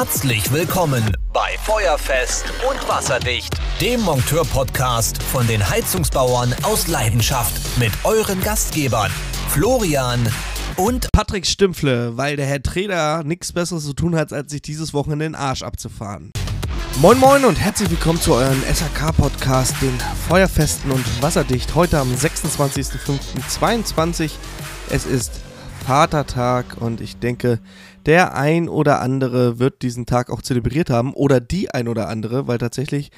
Herzlich willkommen bei Feuerfest und Wasserdicht, dem Monteur-Podcast von den Heizungsbauern aus Leidenschaft mit euren Gastgebern Florian und Patrick Stümpfle, weil der Herr Trainer nichts Besseres zu tun hat, als sich dieses Wochenende den Arsch abzufahren. Moin Moin und herzlich willkommen zu euren SAK-Podcast, den Feuerfesten und Wasserdicht, heute am 26.05.22. Es ist Vatertag und ich denke, der ein oder andere wird diesen Tag auch zelebriert haben oder die ein oder andere, weil tatsächlich,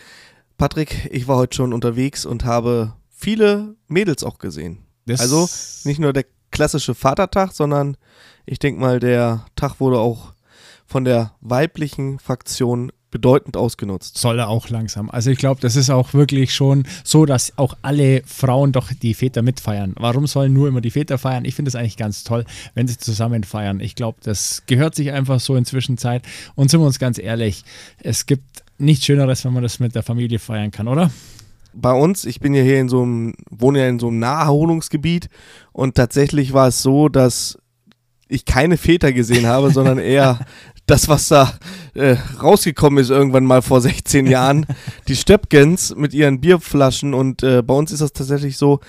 Patrick, ich war heute schon unterwegs und habe viele Mädels auch gesehen. Das also nicht nur der klassische Vatertag, sondern ich denke mal, der Tag wurde auch von der weiblichen Fraktion bedeutend ausgenutzt. soll er auch langsam. Also ich glaube, das ist auch wirklich schon so, dass auch alle Frauen doch die Väter mitfeiern. Warum sollen nur immer die Väter feiern? Ich finde es eigentlich ganz toll, wenn sie zusammen feiern. Ich glaube, das gehört sich einfach so inzwischen Zeit. Und sind wir uns ganz ehrlich, es gibt nichts Schöneres, wenn man das mit der Familie feiern kann, oder? bei uns, ich bin ja hier in so einem, wohne ja in so einem Naherholungsgebiet und tatsächlich war es so, dass ich keine Väter gesehen habe, sondern eher das, was da äh, rausgekommen ist irgendwann mal vor 16 Jahren, die Stöpkens mit ihren Bierflaschen und äh, bei uns ist das tatsächlich so,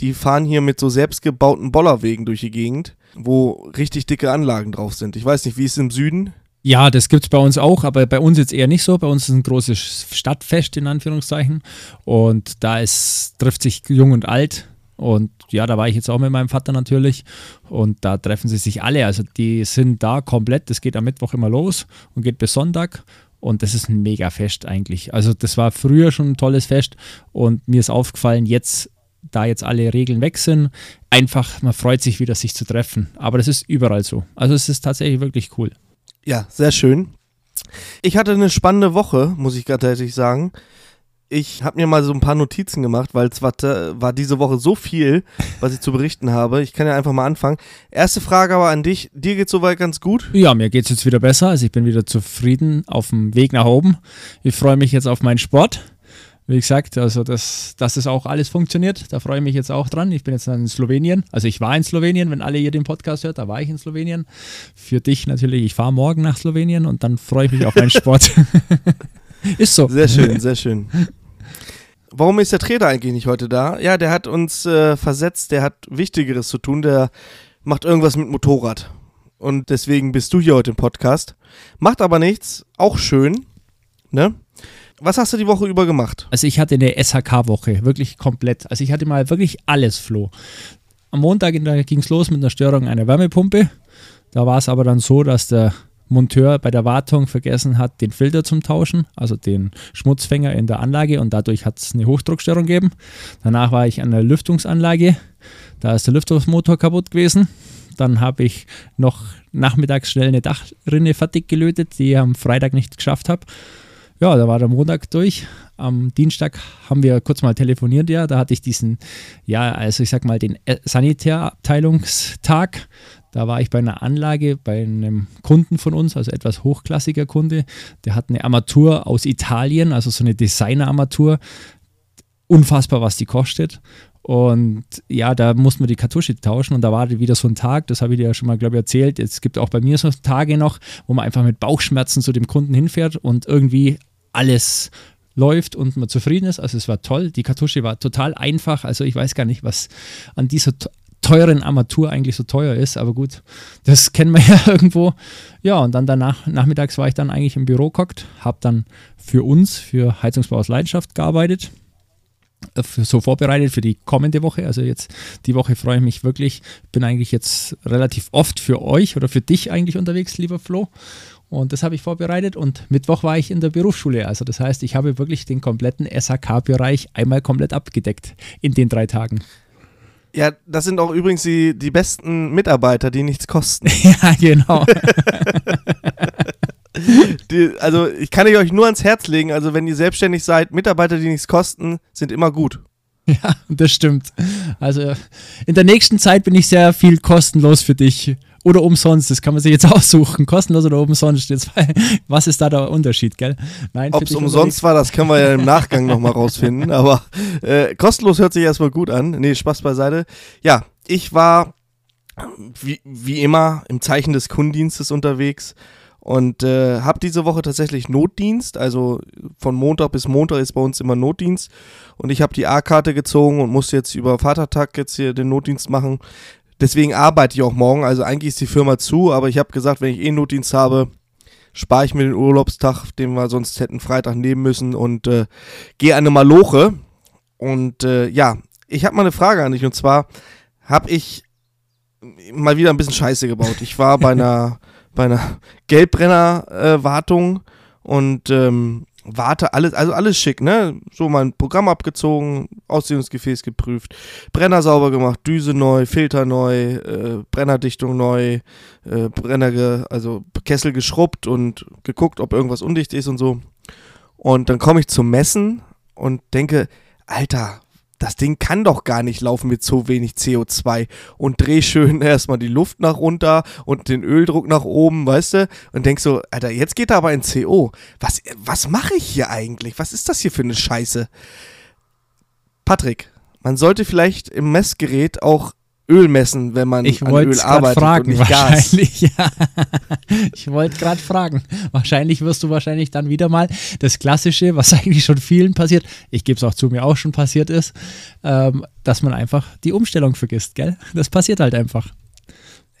die fahren hier mit so selbstgebauten Bollerwegen durch die Gegend, wo richtig dicke Anlagen drauf sind. Ich weiß nicht, wie ist es im Süden? Ja, das gibt es bei uns auch, aber bei uns jetzt eher nicht so. Bei uns ist ein großes Stadtfest in Anführungszeichen und da ist, trifft sich jung und alt und ja, da war ich jetzt auch mit meinem Vater natürlich. Und da treffen sie sich alle. Also die sind da komplett. Das geht am Mittwoch immer los und geht bis Sonntag. Und das ist ein mega Fest eigentlich. Also das war früher schon ein tolles Fest. Und mir ist aufgefallen, jetzt, da jetzt alle Regeln weg sind, einfach, man freut sich wieder, sich zu treffen. Aber das ist überall so. Also es ist tatsächlich wirklich cool. Ja, sehr schön. Ich hatte eine spannende Woche, muss ich tatsächlich sagen. Ich habe mir mal so ein paar Notizen gemacht, weil es war, war diese Woche so viel, was ich zu berichten habe. Ich kann ja einfach mal anfangen. Erste Frage aber an dich. Dir geht soweit ganz gut? Ja, mir geht es jetzt wieder besser. Also ich bin wieder zufrieden auf dem Weg nach oben. Ich freue mich jetzt auf meinen Sport. Wie gesagt, also das, dass es auch alles funktioniert, da freue ich mich jetzt auch dran. Ich bin jetzt in Slowenien. Also ich war in Slowenien, wenn alle hier den Podcast hört, da war ich in Slowenien. Für dich natürlich, ich fahre morgen nach Slowenien und dann freue ich mich auf meinen Sport. Ist so. Sehr schön, sehr schön. Warum ist der Trainer eigentlich nicht heute da? Ja, der hat uns äh, versetzt, der hat Wichtigeres zu tun, der macht irgendwas mit Motorrad. Und deswegen bist du hier heute im Podcast. Macht aber nichts, auch schön, ne? Was hast du die Woche über gemacht? Also ich hatte eine SHK-Woche, wirklich komplett. Also ich hatte mal wirklich alles, Flo. Am Montag ging es los mit einer Störung einer Wärmepumpe. Da war es aber dann so, dass der Monteur bei der Wartung vergessen hat, den Filter zum Tauschen, also den Schmutzfänger in der Anlage und dadurch hat es eine Hochdruckstörung gegeben. Danach war ich an der Lüftungsanlage, da ist der Lüftungsmotor kaputt gewesen. Dann habe ich noch nachmittags schnell eine Dachrinne fertig gelötet, die ich am Freitag nicht geschafft habe. Ja, da war der Montag durch. Am Dienstag haben wir kurz mal telefoniert, ja. Da hatte ich diesen, ja, also ich sag mal, den Sanitärabteilungstag. Da war ich bei einer Anlage bei einem Kunden von uns, also etwas hochklassiger Kunde. Der hat eine Armatur aus Italien, also so eine Designer-Armatur. Unfassbar, was die kostet. Und ja, da mussten wir die Kartusche tauschen und da war wieder so ein Tag, das habe ich dir ja schon mal, glaube ich, erzählt. Es gibt auch bei mir so Tage noch, wo man einfach mit Bauchschmerzen zu dem Kunden hinfährt und irgendwie alles läuft und man zufrieden ist. Also es war toll. Die Kartusche war total einfach. Also ich weiß gar nicht, was an dieser teuren Armatur eigentlich so teuer ist, aber gut, das kennen wir ja irgendwo. Ja, und dann danach, nachmittags war ich dann eigentlich im Büro gehockt, habe dann für uns, für Heizungsbau aus Leidenschaft gearbeitet, äh, so vorbereitet für die kommende Woche. Also jetzt die Woche freue ich mich wirklich. Bin eigentlich jetzt relativ oft für euch oder für dich eigentlich unterwegs, lieber Flo. Und das habe ich vorbereitet und Mittwoch war ich in der Berufsschule. Also das heißt, ich habe wirklich den kompletten SHK-Bereich einmal komplett abgedeckt in den drei Tagen. Ja, das sind auch übrigens die, die besten Mitarbeiter, die nichts kosten. ja, genau. die, also ich kann euch nur ans Herz legen, also wenn ihr selbstständig seid, Mitarbeiter, die nichts kosten, sind immer gut. Ja, das stimmt. Also in der nächsten Zeit bin ich sehr viel kostenlos für dich. Oder umsonst, das kann man sich jetzt aussuchen. Kostenlos oder umsonst. Jetzt, was ist da der Unterschied, gell? Ob es umsonst war, das können wir ja im Nachgang nochmal rausfinden. Aber äh, kostenlos hört sich erstmal gut an. Nee, Spaß beiseite. Ja, ich war wie, wie immer im Zeichen des Kundendienstes unterwegs Und äh, habe diese Woche tatsächlich Notdienst, also von Montag bis Montag ist bei uns immer Notdienst. Und ich habe die A-Karte gezogen und muss jetzt über Vatertag jetzt hier den Notdienst machen. Deswegen arbeite ich auch morgen. Also eigentlich ist die Firma zu, aber ich habe gesagt, wenn ich eh Notdienst habe, spare ich mir den Urlaubstag, den wir sonst hätten Freitag nehmen müssen und äh, gehe an eine Maloche. Und äh, ja, ich habe mal eine Frage an dich und zwar habe ich mal wieder ein bisschen Scheiße gebaut. Ich war bei einer, bei einer Gelbbrenner-Wartung äh, und ähm, warte, alles, also alles schick, ne? So mein Programm abgezogen, Ausdehnungsgefäß geprüft, Brenner sauber gemacht, Düse neu, Filter neu, äh, Brennerdichtung neu, äh, Brenner, ge, also Kessel geschrubbt und geguckt, ob irgendwas undicht ist und so. Und dann komme ich zum Messen und denke, Alter, das Ding kann doch gar nicht laufen mit so wenig CO2 und dreh schön erstmal die Luft nach runter und den Öldruck nach oben, weißt du? Und denk so, Alter, jetzt geht er aber in CO. Was, was mache ich hier eigentlich? Was ist das hier für eine Scheiße? Patrick, man sollte vielleicht im Messgerät auch Öl messen, wenn man ich an Öl arbeitet fragen, und nicht Gas. Ja. Ich wollte gerade fragen. Wahrscheinlich wirst du wahrscheinlich dann wieder mal das Klassische, was eigentlich schon vielen passiert, ich gebe es auch zu, mir auch schon passiert ist, ähm, dass man einfach die Umstellung vergisst, gell? Das passiert halt einfach.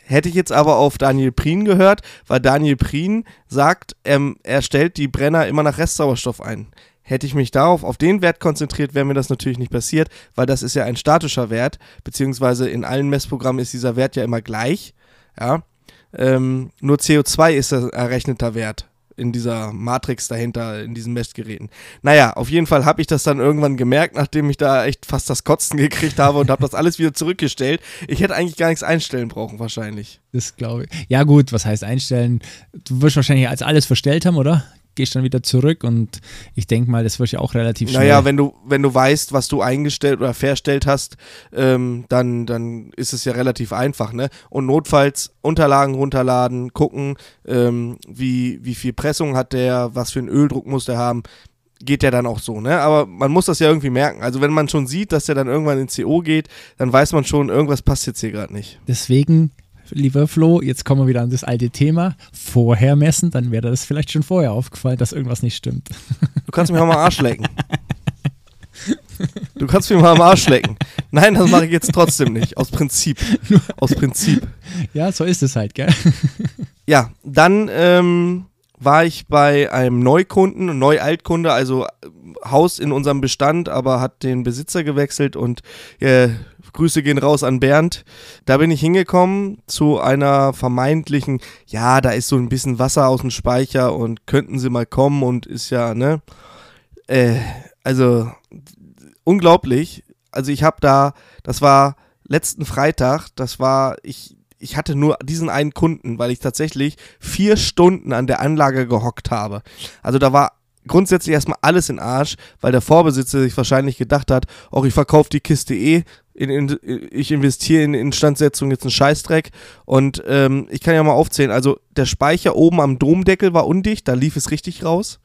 Hätte ich jetzt aber auf Daniel Prien gehört, weil Daniel Prien sagt, ähm, er stellt die Brenner immer nach Restsauerstoff ein. Hätte ich mich darauf, auf den Wert konzentriert, wäre mir das natürlich nicht passiert, weil das ist ja ein statischer Wert, beziehungsweise in allen Messprogrammen ist dieser Wert ja immer gleich. Ja? Ähm, nur CO2 ist ein errechneter Wert in dieser Matrix dahinter, in diesen Messgeräten. Naja, auf jeden Fall habe ich das dann irgendwann gemerkt, nachdem ich da echt fast das Kotzen gekriegt habe und habe das alles wieder zurückgestellt. Ich hätte eigentlich gar nichts einstellen brauchen, wahrscheinlich. Das glaube ich. Ja, gut, was heißt einstellen? Du wirst wahrscheinlich als alles verstellt haben, oder? Gehst dann wieder zurück und ich denke mal, das wird ja auch relativ schnell. Naja, wenn du, wenn du weißt, was du eingestellt oder verstellt hast, ähm, dann, dann ist es ja relativ einfach, ne? Und notfalls Unterlagen runterladen, gucken, ähm, wie, wie viel Pressung hat der, was für einen Öldruck muss der haben, geht ja dann auch so, ne? Aber man muss das ja irgendwie merken. Also wenn man schon sieht, dass der dann irgendwann in CO geht, dann weiß man schon, irgendwas passt jetzt hier gerade nicht. Deswegen lieber Flo, jetzt kommen wir wieder an das alte Thema. Vorher messen, dann wäre das vielleicht schon vorher aufgefallen, dass irgendwas nicht stimmt. Du kannst mich auch mal Arsch lecken. Du kannst mich mal am Arsch lecken. Nein, das mache ich jetzt trotzdem nicht. Aus Prinzip. Aus Prinzip. Ja, so ist es halt, gell? Ja, dann ähm, war ich bei einem Neukunden, Neu-Altkunde, also äh, Haus in unserem Bestand, aber hat den Besitzer gewechselt und äh, Grüße gehen raus an Bernd. Da bin ich hingekommen zu einer vermeintlichen, ja, da ist so ein bisschen Wasser aus dem Speicher und könnten sie mal kommen und ist ja, ne? Äh, also unglaublich. Also ich habe da, das war letzten Freitag, das war, ich, ich hatte nur diesen einen Kunden, weil ich tatsächlich vier Stunden an der Anlage gehockt habe. Also da war grundsätzlich erstmal alles in Arsch, weil der Vorbesitzer sich wahrscheinlich gedacht hat, auch ich verkaufe die Kiste eh, in, in, ich investiere in Instandsetzung jetzt einen Scheißdreck und ähm, ich kann ja mal aufzählen, also der Speicher oben am Domdeckel war undicht, da lief es richtig raus.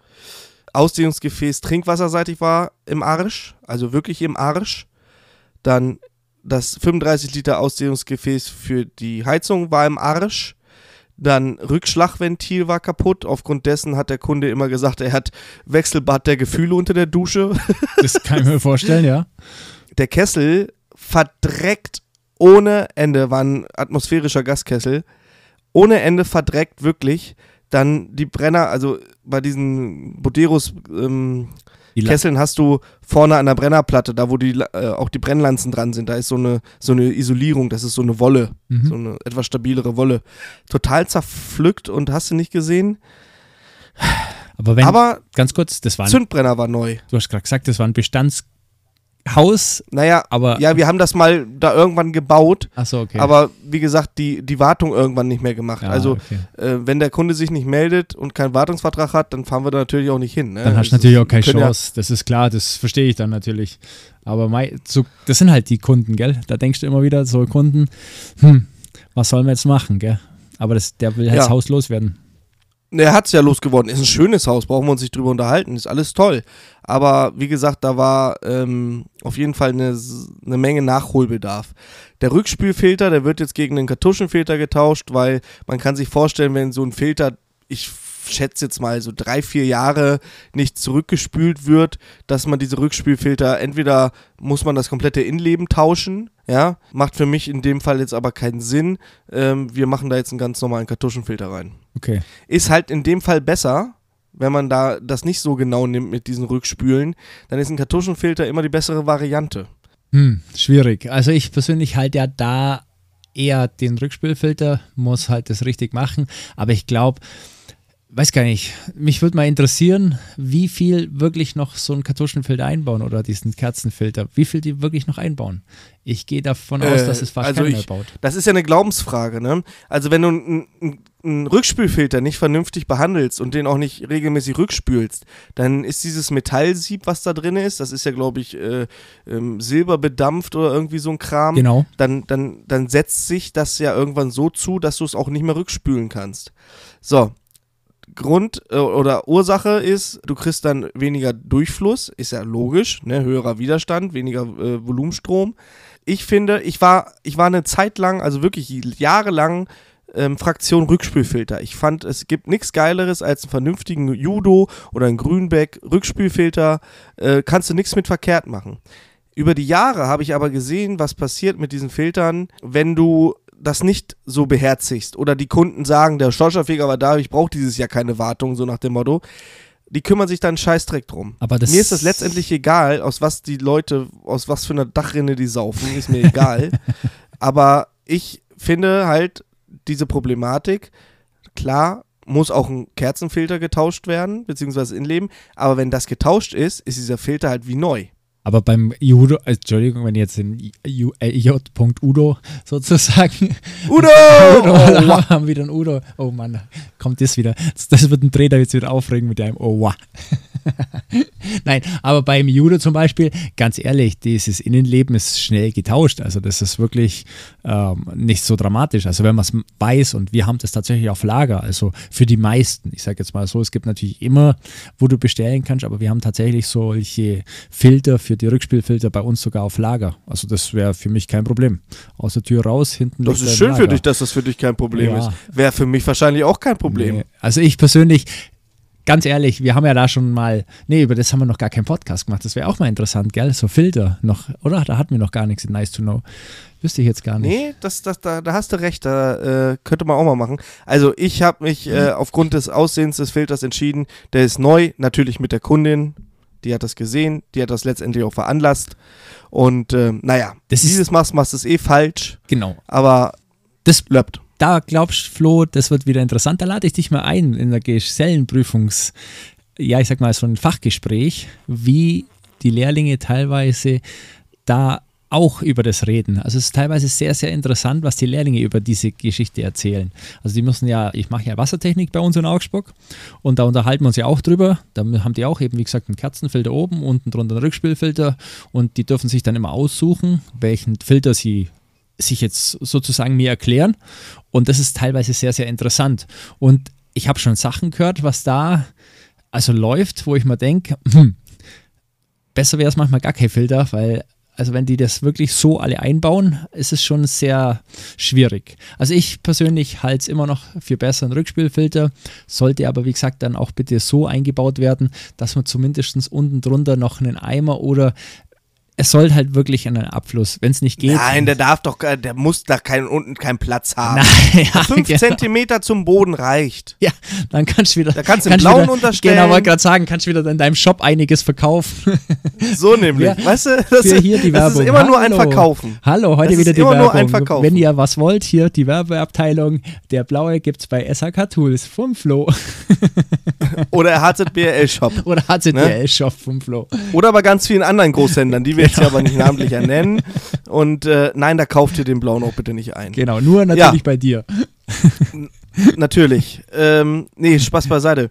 Ausdehnungsgefäß trinkwasserseitig war im Arsch, also wirklich im Arsch. Dann das 35 Liter Ausdehnungsgefäß für die Heizung war im Arsch. Dann Rückschlagventil war kaputt. Aufgrund dessen hat der Kunde immer gesagt, er hat Wechselbad der Gefühle unter der Dusche. Das kann ich mir vorstellen, ja. Der Kessel verdreckt ohne Ende, war ein atmosphärischer Gaskessel. Ohne Ende verdreckt, wirklich. Dann die Brenner, also bei diesen Boderos ähm, Kesseln hast du vorne an der Brennerplatte, da wo die, äh, auch die Brennlanzen dran sind, da ist so eine, so eine Isolierung, das ist so eine Wolle, mhm. so eine etwas stabilere Wolle. Total zerpflückt und hast du nicht gesehen. Aber, wenn, Aber ganz kurz, das war ein, Zündbrenner war neu. Du hast gerade gesagt, das war ein Bestands Haus. Naja, aber. Ja, wir haben das mal da irgendwann gebaut. Ach so, okay. Aber wie gesagt, die, die Wartung irgendwann nicht mehr gemacht. Ja, also, okay. äh, wenn der Kunde sich nicht meldet und keinen Wartungsvertrag hat, dann fahren wir da natürlich auch nicht hin. Ne? Dann hast du natürlich auch keine Chance. Ja das ist klar, das verstehe ich dann natürlich. Aber mein, so, das sind halt die Kunden, gell? Da denkst du immer wieder, so Kunden, hm, was sollen wir jetzt machen, gell? Aber das, der will halt ja. das Haus loswerden. Er hat es ja losgeworden. Ist ein schönes Haus, brauchen wir uns nicht drüber unterhalten. Ist alles toll. Aber wie gesagt, da war ähm, auf jeden Fall eine, eine Menge Nachholbedarf. Der Rückspülfilter, der wird jetzt gegen einen Kartuschenfilter getauscht, weil man kann sich vorstellen, wenn so ein Filter ich schätze jetzt mal so drei, vier Jahre nicht zurückgespült wird, dass man diese Rückspülfilter, entweder muss man das komplette Innenleben tauschen, ja, macht für mich in dem Fall jetzt aber keinen Sinn. Ähm, wir machen da jetzt einen ganz normalen Kartuschenfilter rein. Okay. Ist halt in dem Fall besser, wenn man da das nicht so genau nimmt mit diesen Rückspülen, dann ist ein Kartuschenfilter immer die bessere Variante. Hm, schwierig. Also ich persönlich halte ja da eher den Rückspülfilter, muss halt das richtig machen. Aber ich glaube, weiß gar nicht, mich würde mal interessieren, wie viel wirklich noch so ein Kartuschenfilter einbauen oder diesen Kerzenfilter, wie viel die wirklich noch einbauen. Ich gehe davon äh, aus, dass es fast also keiner mehr baut. Das ist ja eine Glaubensfrage, ne? Also wenn du einen Rückspülfilter nicht vernünftig behandelst und den auch nicht regelmäßig rückspülst, dann ist dieses Metallsieb, was da drin ist, das ist ja, glaube ich, äh, ähm, silberbedampft oder irgendwie so ein Kram. Genau. Dann, dann, dann setzt sich das ja irgendwann so zu, dass du es auch nicht mehr rückspülen kannst. So, Grund äh, oder Ursache ist, du kriegst dann weniger Durchfluss, ist ja logisch, ne? höherer Widerstand, weniger äh, Volumenstrom. Ich finde, ich war, ich war eine Zeit lang, also wirklich jahrelang ähm, Fraktion Rückspülfilter. Ich fand, es gibt nichts Geileres als einen vernünftigen Judo oder einen Grünbeck Rückspülfilter. Äh, kannst du nichts mit verkehrt machen. Über die Jahre habe ich aber gesehen, was passiert mit diesen Filtern, wenn du das nicht so beherzigst oder die Kunden sagen, der Schorschafeger war da, ich brauche dieses Jahr keine Wartung, so nach dem Motto, die kümmern sich dann einen Scheißdreck drum. Aber mir ist das letztendlich egal, aus was die Leute, aus was für einer Dachrinne die saufen, ist mir egal. Aber ich finde halt diese Problematik, klar, muss auch ein Kerzenfilter getauscht werden, beziehungsweise in Leben. Aber wenn das getauscht ist, ist dieser Filter halt wie neu. Aber beim Judo, äh, Entschuldigung, wenn jetzt in äh, J. Udo sozusagen. Udo! Udo oh, haben wieder ein Udo. Oh Mann, kommt das wieder. Das, wird ein Trainer jetzt wieder aufregen mit einem Oh wow. Nein, aber beim Judo zum Beispiel, ganz ehrlich, dieses Innenleben ist schnell getauscht. Also das ist wirklich ähm, nicht so dramatisch. Also wenn man es weiß und wir haben das tatsächlich auf Lager, also für die meisten, ich sage jetzt mal so, es gibt natürlich immer, wo du bestellen kannst, aber wir haben tatsächlich solche Filter für die Rückspielfilter bei uns sogar auf Lager. Also das wäre für mich kein Problem. Aus der Tür raus, hinten. Das ist schön für dich, dass das für dich kein Problem ja. ist. Wäre für mich wahrscheinlich auch kein Problem. Nee. Also ich persönlich, ganz ehrlich, wir haben ja da schon mal, nee, über das haben wir noch gar keinen Podcast gemacht. Das wäre auch mal interessant, gell? So Filter noch, oder? Da hatten wir noch gar nichts in Nice to Know. Wüsste ich jetzt gar nicht. Nee, das, das, da, da hast du recht, da äh, könnte man auch mal machen. Also ich habe mich äh, mhm. aufgrund des Aussehens des Filters entschieden, der ist neu, natürlich mit der Kundin, die hat das gesehen, die hat das letztendlich auch veranlasst. Und äh, naja, das dieses machst, machst du es eh falsch. Genau. Aber das bleibt da glaubst Flo, das wird wieder interessant. Da lade ich dich mal ein in der Gesellenprüfungs, ja, ich sag mal, so ein Fachgespräch, wie die Lehrlinge teilweise da auch über das reden. Also es ist teilweise sehr, sehr interessant, was die Lehrlinge über diese Geschichte erzählen. Also die müssen ja, ich mache ja Wassertechnik bei uns in Augsburg und da unterhalten wir uns ja auch drüber. Da haben die auch eben, wie gesagt, einen Kerzenfilter oben, unten drunter einen Rückspülfilter und die dürfen sich dann immer aussuchen, welchen Filter sie sich jetzt sozusagen mir erklären. Und das ist teilweise sehr, sehr interessant. Und ich habe schon Sachen gehört, was da also läuft, wo ich mir denke, hm, besser wäre es manchmal gar kein Filter, weil also wenn die das wirklich so alle einbauen, ist es schon sehr schwierig. Also ich persönlich halte es immer noch für besseren Rückspielfilter, sollte aber wie gesagt dann auch bitte so eingebaut werden, dass man zumindest unten drunter noch einen Eimer oder es soll halt wirklich einen Abfluss, wenn es nicht geht. Nein, der darf doch, äh, der muss da kein, unten keinen Platz haben. Nein, ja, Fünf genau. Zentimeter zum Boden reicht. Ja, dann kannst du wieder. Da kannst du den blauen wieder, unterstellen. Genau, wollte gerade sagen, kannst du wieder in deinem Shop einiges verkaufen. So nämlich. Ja, weißt du, das, hier die Werbung. das ist immer Hallo. nur ein Verkaufen. Hallo, heute das wieder die immer Werbung. Nur ein Verkaufen. Wenn ihr was wollt, hier die Werbeabteilung. Der blaue gibt es bei SHK Tools vom Flo. Oder HZBL Shop. Oder HZBL ne? Shop vom Flo. Oder bei ganz vielen anderen Großhändlern, die wir genau. jetzt ja aber nicht namentlich ernennen. Und äh, nein, da kauft ihr den blauen auch bitte nicht ein. Genau, nur natürlich ja. bei dir. natürlich. Ähm, nee, Spaß beiseite.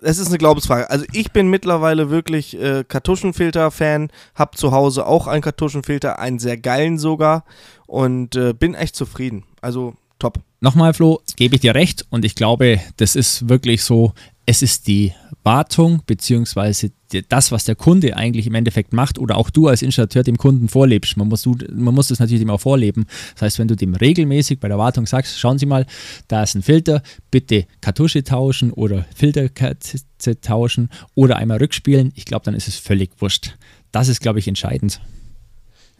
Es ist eine Glaubensfrage. Also ich bin mittlerweile wirklich äh, Kartuschenfilter-Fan, hab zu Hause auch einen Kartuschenfilter, einen sehr geilen sogar und äh, bin echt zufrieden. Also top. Nochmal, Flo, gebe ich dir recht und ich glaube, das ist wirklich so, es ist die Wartung beziehungsweise das, was der Kunde eigentlich im Endeffekt macht oder auch du als Installateur dem Kunden vorlebst. Man muss, man muss das natürlich dem auch vorleben. Das heißt, wenn du dem regelmäßig bei der Wartung sagst, schauen Sie mal, da ist ein Filter, bitte Kartusche tauschen oder Filterkatze tauschen oder einmal rückspielen, ich glaube, dann ist es völlig wurscht. Das ist, glaube ich, entscheidend.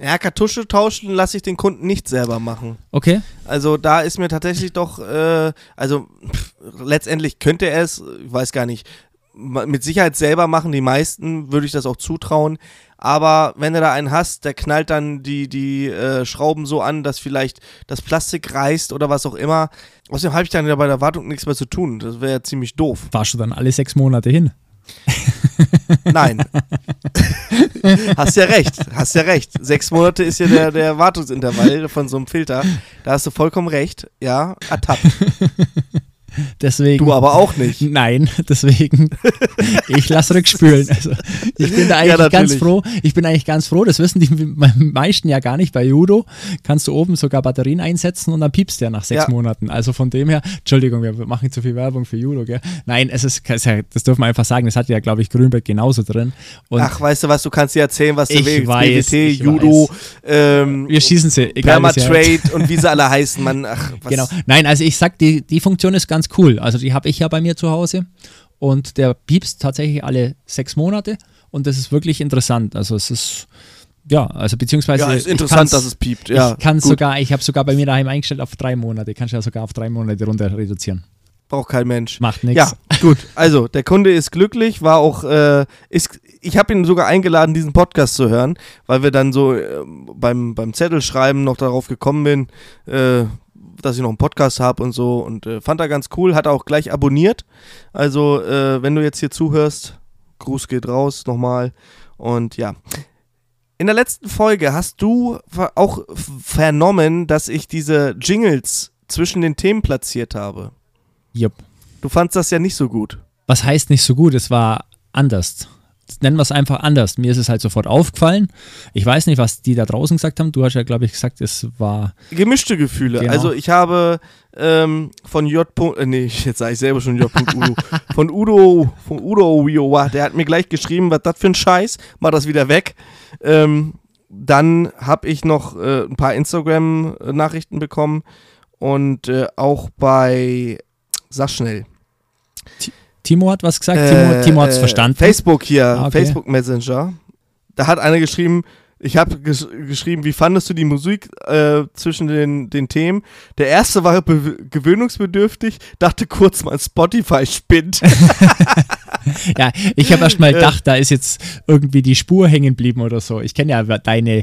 Ja, Kartusche tauschen lasse ich den Kunden nicht selber machen. Okay. Also da ist mir tatsächlich doch, äh, also pff, letztendlich könnte er es, ich weiß gar nicht, mit Sicherheit selber machen, die meisten würde ich das auch zutrauen. Aber wenn du da einen hast, der knallt dann die, die äh, Schrauben so an, dass vielleicht das Plastik reißt oder was auch immer. Außerdem habe ich dann ja bei der Wartung nichts mehr zu tun. Das wäre ja ziemlich doof. Warst du dann alle sechs Monate hin? Nein. hast ja recht, hast ja recht. Sechs Monate ist ja der, der Wartungsintervall von so einem Filter. Da hast du vollkommen recht. Ja, ertappt. Deswegen, du aber auch nicht. Nein, deswegen, ich lasse rückspülen. Also, ich bin da eigentlich ja, ganz froh. Ich bin eigentlich ganz froh, das wissen die meisten ja gar nicht. Bei Judo kannst du oben sogar Batterien einsetzen und dann piepst der nach sechs ja. Monaten. Also von dem her, Entschuldigung, wir machen zu viel Werbung für Judo, gell? Nein, es ist, das dürfen wir einfach sagen, das hat ja, glaube ich, Grünberg genauso drin. Und Ach, weißt du was, du kannst dir erzählen, was du willst. Weiß, BWT, Judo, ähm, wir schießen sie, egal Permatrade und wie sie alle heißen. Man, ach, genau. Nein, also ich sag, die, die Funktion ist ganz cool. Also die habe ich ja bei mir zu Hause und der piepst tatsächlich alle sechs Monate und das ist wirklich interessant. Also es ist ja, also beziehungsweise. Ja, ist interessant, dass es piept. Ja, ich kann sogar, ich habe sogar bei mir daheim eingestellt auf drei Monate. Kannst ja sogar auf drei Monate runter reduzieren. Braucht kein Mensch. Macht nichts. Ja, gut. Also, der Kunde ist glücklich, war auch, äh, ist, ich habe ihn sogar eingeladen, diesen Podcast zu hören, weil wir dann so äh, beim, beim Zettelschreiben noch darauf gekommen bin, äh, dass ich noch einen Podcast habe und so und äh, fand er ganz cool, hat er auch gleich abonniert. Also, äh, wenn du jetzt hier zuhörst, Gruß geht raus nochmal und ja. In der letzten Folge hast du auch vernommen, dass ich diese Jingles zwischen den Themen platziert habe. Jupp. Du fandst das ja nicht so gut. Was heißt nicht so gut? Es war anders nennen wir es einfach anders. Mir ist es halt sofort aufgefallen. Ich weiß nicht, was die da draußen gesagt haben. Du hast ja, glaube ich, gesagt, es war. Gemischte Gefühle. Genau. Also, ich habe ähm, von J. Äh, nee, jetzt sage ich selber schon J. Udo. von Udo, von Udo Wiowa, der hat mir gleich geschrieben, was das für ein Scheiß. Mach das wieder weg. Ähm, dann habe ich noch äh, ein paar Instagram-Nachrichten bekommen und äh, auch bei. Sag schnell. Timo hat was gesagt, Timo, Timo hat es äh, verstanden. Facebook hier, ah, okay. Facebook Messenger. Da hat einer geschrieben, ich habe ges geschrieben, wie fandest du die Musik äh, zwischen den, den Themen? Der erste war gewöhnungsbedürftig, dachte kurz mal, Spotify spinnt. ja, ich habe erst mal gedacht, da ist jetzt irgendwie die Spur hängen geblieben oder so. Ich kenne ja deine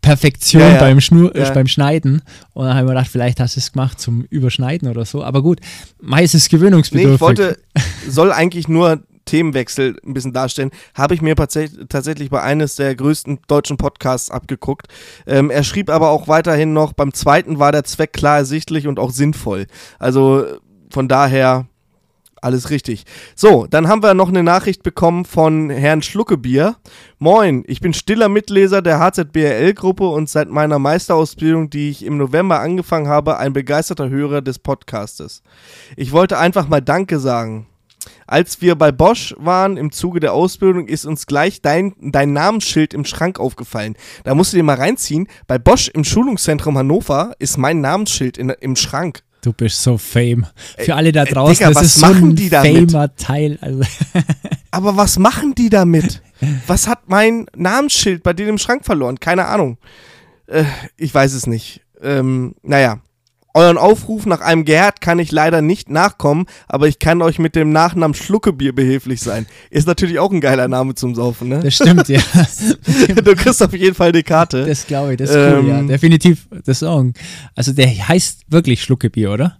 Perfektion ja, ja. Beim, Schnur ja. beim Schneiden und dann habe ich mir gedacht, vielleicht hast du es gemacht zum Überschneiden oder so. Aber gut, meistens gewöhnungsbedürftig. Nee, ich wollte, soll eigentlich nur Themenwechsel ein bisschen darstellen, habe ich mir tatsächlich bei eines der größten deutschen Podcasts abgeguckt. Ähm, er schrieb aber auch weiterhin noch, beim zweiten war der Zweck klar ersichtlich und auch sinnvoll. Also von daher alles richtig. So, dann haben wir noch eine Nachricht bekommen von Herrn Schluckebier. Moin, ich bin stiller Mitleser der HZBRL-Gruppe und seit meiner Meisterausbildung, die ich im November angefangen habe, ein begeisterter Hörer des Podcastes. Ich wollte einfach mal Danke sagen. Als wir bei Bosch waren im Zuge der Ausbildung, ist uns gleich dein, dein Namensschild im Schrank aufgefallen. Da musst du dir mal reinziehen. Bei Bosch im Schulungszentrum Hannover ist mein Namensschild in, im Schrank. Du bist so fame. Für alle da draußen, Digga, das ist so ein famer Teil. Also Aber was machen die damit? Was hat mein Namensschild bei denen im Schrank verloren? Keine Ahnung. Äh, ich weiß es nicht. Ähm, naja, Euren Aufruf nach einem Gerd kann ich leider nicht nachkommen, aber ich kann euch mit dem Nachnamen Schluckebier behilflich sein. Ist natürlich auch ein geiler Name zum Saufen, ne? Das stimmt, ja. du kriegst auf jeden Fall die Karte. Das glaube ich, das ist ähm, cool, ja. Ähm, Definitiv, das Song. Also der heißt wirklich Schluckebier, oder?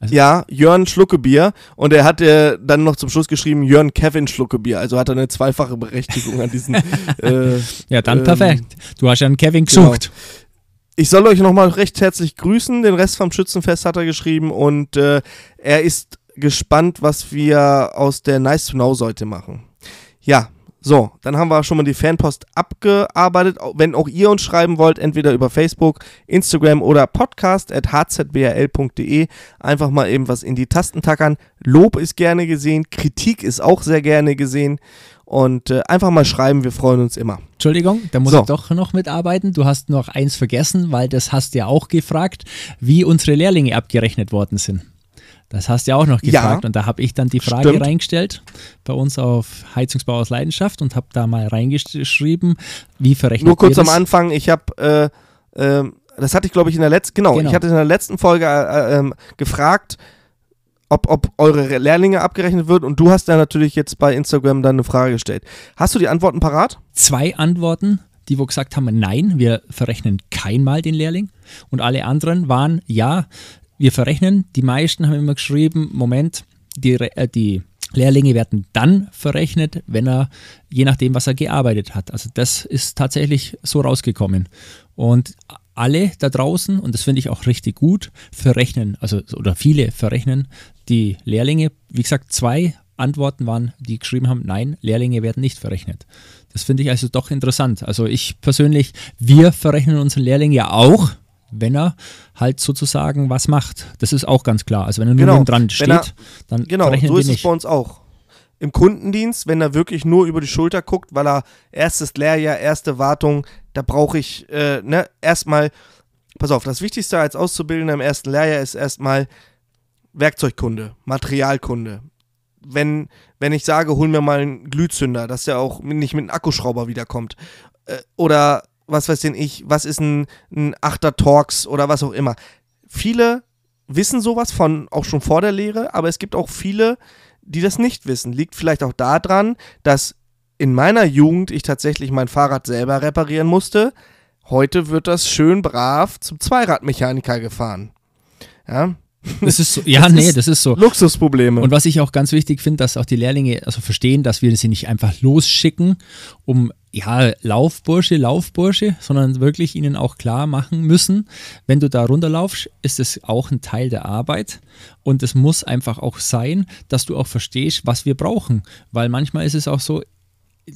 Also ja, Jörn Schluckebier. Und er hat äh, dann noch zum Schluss geschrieben, Jörn Kevin Schluckebier. Also hat er eine zweifache Berechtigung an diesen. äh, ja, dann ähm, perfekt. Du hast ja einen Kevin genau. gesucht. Genau ich soll euch nochmal recht herzlich grüßen. Den Rest vom Schützenfest hat er geschrieben und äh, er ist gespannt, was wir aus der Nice to Know Seite machen. Ja, So, dann haben wir schon mal die Fanpost abgearbeitet. Wenn auch ihr uns schreiben wollt, entweder über Facebook, Instagram oder podcast at hzbrl.de, einfach mal eben was in die Tasten tackern. Lob ist gerne gesehen, Kritik ist auch sehr gerne gesehen. Und äh, einfach mal schreiben, wir freuen uns immer. Entschuldigung, da muss So. ich doch noch mitarbeiten. Du hast noch eins vergessen, weil das hast du ja auch gefragt, wie unsere Lehrlinge abgerechnet worden sind. Das hast du ja auch noch Ja. gefragt und da habe ich dann die Frage Stimmt. reingestellt bei uns auf Heizungsbau aus Leidenschaft und habe da mal reingeschrieben, wie verrechnet Nur kurz am? Anfang, ich habe, äh, äh, das hatte ich glaube ich in der letzten, genau, Genau. ich hatte in der letzten Folge äh, ähm, gefragt, ob, ob eure Lehrlinge abgerechnet wird und du hast da natürlich jetzt bei Instagram dann eine Frage gestellt. Hast du die Antworten parat? Zwei Antworten, die wo gesagt haben, nein, wir verrechnen keinmal den Lehrling und alle anderen waren, ja, wir verrechnen. Die meisten haben immer geschrieben, Moment, die, äh, die Lehrlinge werden dann verrechnet, wenn er, je nachdem, was er gearbeitet hat. Also das ist tatsächlich so rausgekommen. Und alle da draußen, und das finde ich auch richtig gut, verrechnen, also oder viele verrechnen die Lehrlinge. Wie gesagt, zwei Antworten waren, die geschrieben haben, nein, Lehrlinge werden nicht verrechnet. Das finde ich also doch interessant. Also ich persönlich, wir verrechnen unseren Lehrling ja auch, wenn er halt sozusagen was macht. Das ist auch ganz klar. Also wenn er nur Genau. dran steht, er- dann Genau, verrechnen so ist es nicht. bei uns auch. Im Kundendienst, wenn er wirklich nur über die Schulter guckt, weil er erstes Lehrjahr, erste Wartung, da brauche ich äh, ne, erstmal, pass auf, das Wichtigste als Auszubildender im ersten Lehrjahr ist erstmal Werkzeugkunde, Materialkunde. Wenn, wenn ich sage, hol mir mal einen Glühzünder, dass der auch nicht mit einem Akkuschrauber wiederkommt. Äh, oder was weiß denn ich, was ist ein, ein Achter Torx oder was auch immer. Viele wissen sowas von auch schon vor der Lehre, aber es gibt auch viele, die das nicht wissen. Liegt vielleicht auch daran, dass in meiner Jugend ich tatsächlich mein Fahrrad selber reparieren musste. Heute wird das schön brav zum Zweiradmechaniker gefahren. Ja, Das ist so, ja, Das nee, ist das ist so. Luxusprobleme. Und was ich auch ganz wichtig finde, dass auch die Lehrlinge also verstehen, dass wir sie nicht einfach losschicken, um ja, Laufbursche, Laufbursche, sondern wirklich ihnen auch klar machen müssen, wenn du da runterlaufst, ist es auch ein Teil der Arbeit und es muss einfach auch sein, dass du auch verstehst, was wir brauchen, weil manchmal ist es auch so,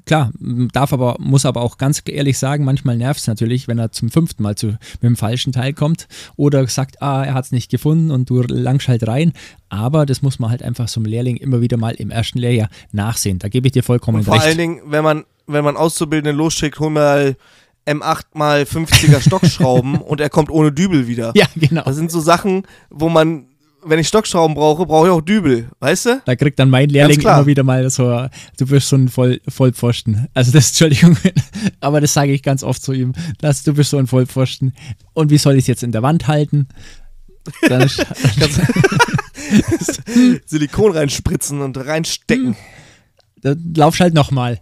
klar, darf aber, muss aber auch ganz ehrlich sagen, manchmal nervt es natürlich, wenn er zum fünften Mal zu, mit dem falschen Teil kommt oder sagt, ah, er hat es nicht gefunden und du langst halt rein. Aber das muss man halt einfach so einem Lehrling immer wieder mal im ersten Lehrjahr nachsehen. Da gebe ich dir vollkommen Und vor recht. allen Dingen, wenn man, wenn man Auszubildenden losschickt, hol mal M8 mal 50er Stockschrauben und er kommt ohne Dübel wieder. ja, genau. Das sind so Sachen, wo man, wenn ich Stockschrauben brauche, brauche ich auch Dübel, weißt du? Da kriegt dann mein Lehrling immer wieder mal so, du bist so ein Voll, Vollpfosten. Also das, Entschuldigung, aber das sage ich ganz oft zu ihm, dass du bist so ein Vollpfosten. Und wie soll ich es jetzt in der Wand halten? Dann Silikon reinspritzen und reinstecken. dann laufst halt nochmal.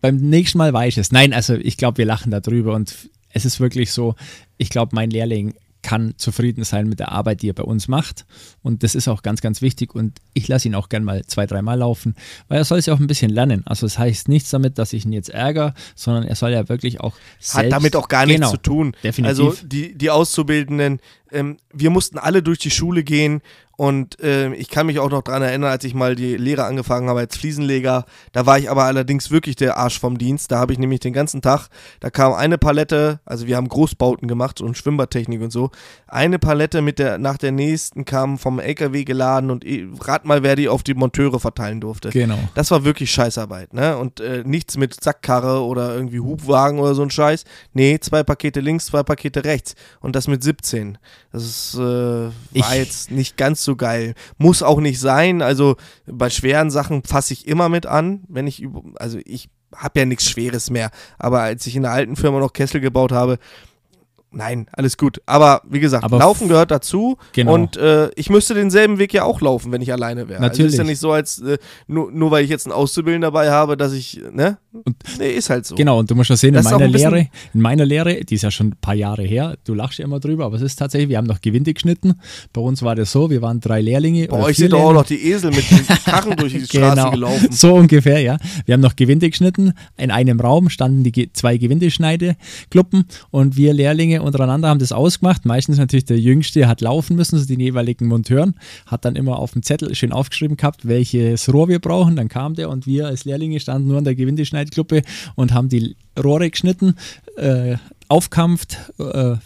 Beim nächsten Mal weiß ich es. Nein, also ich glaube, wir lachen darüber und es ist wirklich so, ich glaube, mein Lehrling kann zufrieden sein mit der Arbeit, die er bei uns macht. Und das ist auch ganz, ganz wichtig. Und ich lasse ihn auch gern mal zwei, dreimal laufen, weil er soll es ja auch ein bisschen lernen. Also das heißt nichts damit, dass ich ihn jetzt ärgere, sondern er soll ja wirklich auch Hat selbst, damit auch gar nichts genau, zu tun. Definitiv. Also die, die Auszubildenden, ähm, wir mussten alle durch die Schule gehen und ähm, ich kann mich auch noch daran erinnern, als ich mal die Lehre angefangen habe als Fliesenleger. Da war ich aber allerdings wirklich der Arsch vom Dienst. Da habe ich nämlich den ganzen Tag, da kam eine Palette, also wir haben Großbauten gemacht und Schwimmbadtechnik und so. Eine Palette mit der, nach der nächsten kam vom LKW geladen und eh, rat mal, wer die auf die Monteure verteilen durfte. Genau. Das war wirklich Scheißarbeit, ne? Und äh, nichts mit Sackkarre oder irgendwie Hubwagen oder so ein Scheiß. Nee, zwei Pakete links, zwei Pakete rechts. Und das mit 17. Das ist, äh, war Ich- jetzt nicht ganz so geil. Muss auch nicht sein. Also bei schweren Sachen fasse ich immer mit an, wenn ich also ich habe ja nichts Schweres mehr. Aber als ich in der alten Firma noch Kessel gebaut habe, Nein, alles gut. Aber wie gesagt, Aber Laufen gehört dazu. Genau. Und äh, ich müsste denselben Weg ja auch laufen, wenn ich alleine wäre. Also Natürlich. ist ja nicht so, als äh, nur, nur weil ich jetzt einen Auszubildenden dabei habe, dass ich, ne? Und- nee, ist halt so. Genau, und du musst ja sehen, in Das meiner Lehre, in meiner Lehre, die ist ja schon ein paar Jahre her, du lachst ja immer drüber, aber es ist tatsächlich, wir haben noch Gewinde geschnitten. Bei uns war das so, wir waren drei Lehrlinge. Euch vier sind doch auch noch die Esel mit den Karren durch die Genau, gelaufen. so ungefähr, ja. Wir haben noch Gewinde geschnitten. In einem Raum standen die zwei Gewindeschneidekluppen und wir Lehrlinge untereinander haben das ausgemacht. Meistens natürlich der Jüngste hat laufen müssen, also den jeweiligen Monteuren, hat dann immer auf dem Zettel schön aufgeschrieben gehabt, welches Rohr wir brauchen. Dann kam der und wir als Lehrlinge standen nur an der Gewindeschneidgruppe und haben die Rohre geschnitten, äh, aufkampft, äh,